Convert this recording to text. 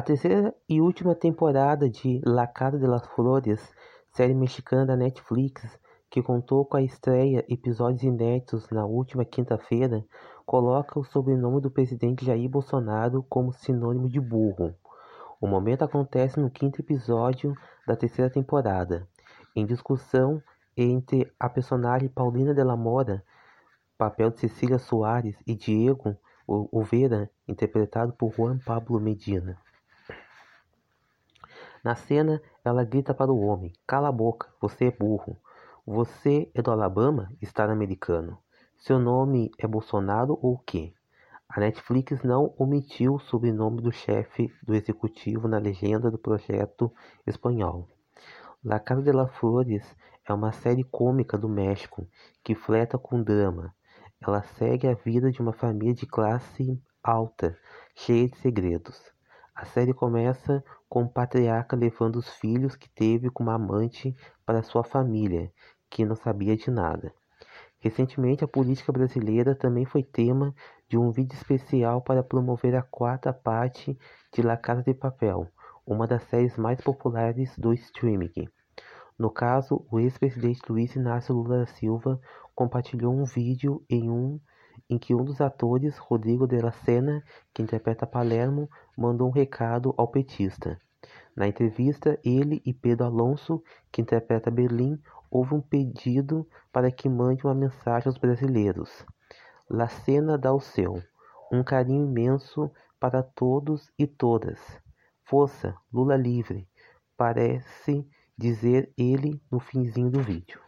terceira e última temporada de La Casa de las Flores, série mexicana da Netflix, que contou com a estreia episódios inéditos na última quinta-feira, coloca o sobrenome do presidente Jair Bolsonaro como sinônimo de burro. O momento acontece no quinto episódio da terceira temporada, em discussão entre a personagem Paulina de la Mora, papel de Cecília Soares, e Diego Oveira, interpretado por Juan Pablo Medina. Na cena, ela grita para o homem: Cala a boca, você é burro. Você é do Alabama, estado americano. Seu nome é Bolsonaro ou o quê? A Netflix não omitiu o sobrenome do chefe do executivo na legenda do projeto espanhol. La Casa de las Flores é uma série cômica do México que fleta com drama. Ela segue a vida de uma família de classe alta, cheia de segredos. A série começa com o patriarca levando os filhos que teve com uma amante para sua família, que não sabia de nada. Recentemente, a política brasileira também foi tema de um vídeo especial para promover a quarta parte de La Casa de Papel, uma das séries mais populares do streaming. No caso, o ex-presidente Luiz Inácio Lula da Silva compartilhou um vídeo em um em que um dos atores, Rodrigo de la Sena, que interpreta Palermo, mandou um recado ao petista. Na entrevista, ele e Pedro Alonso, que interpreta Berlim, houve um pedido para que mande uma mensagem aos brasileiros. La Sena dá o seu, um carinho imenso para todos e todas. Força, Lula livre, parece dizer ele no finzinho do vídeo.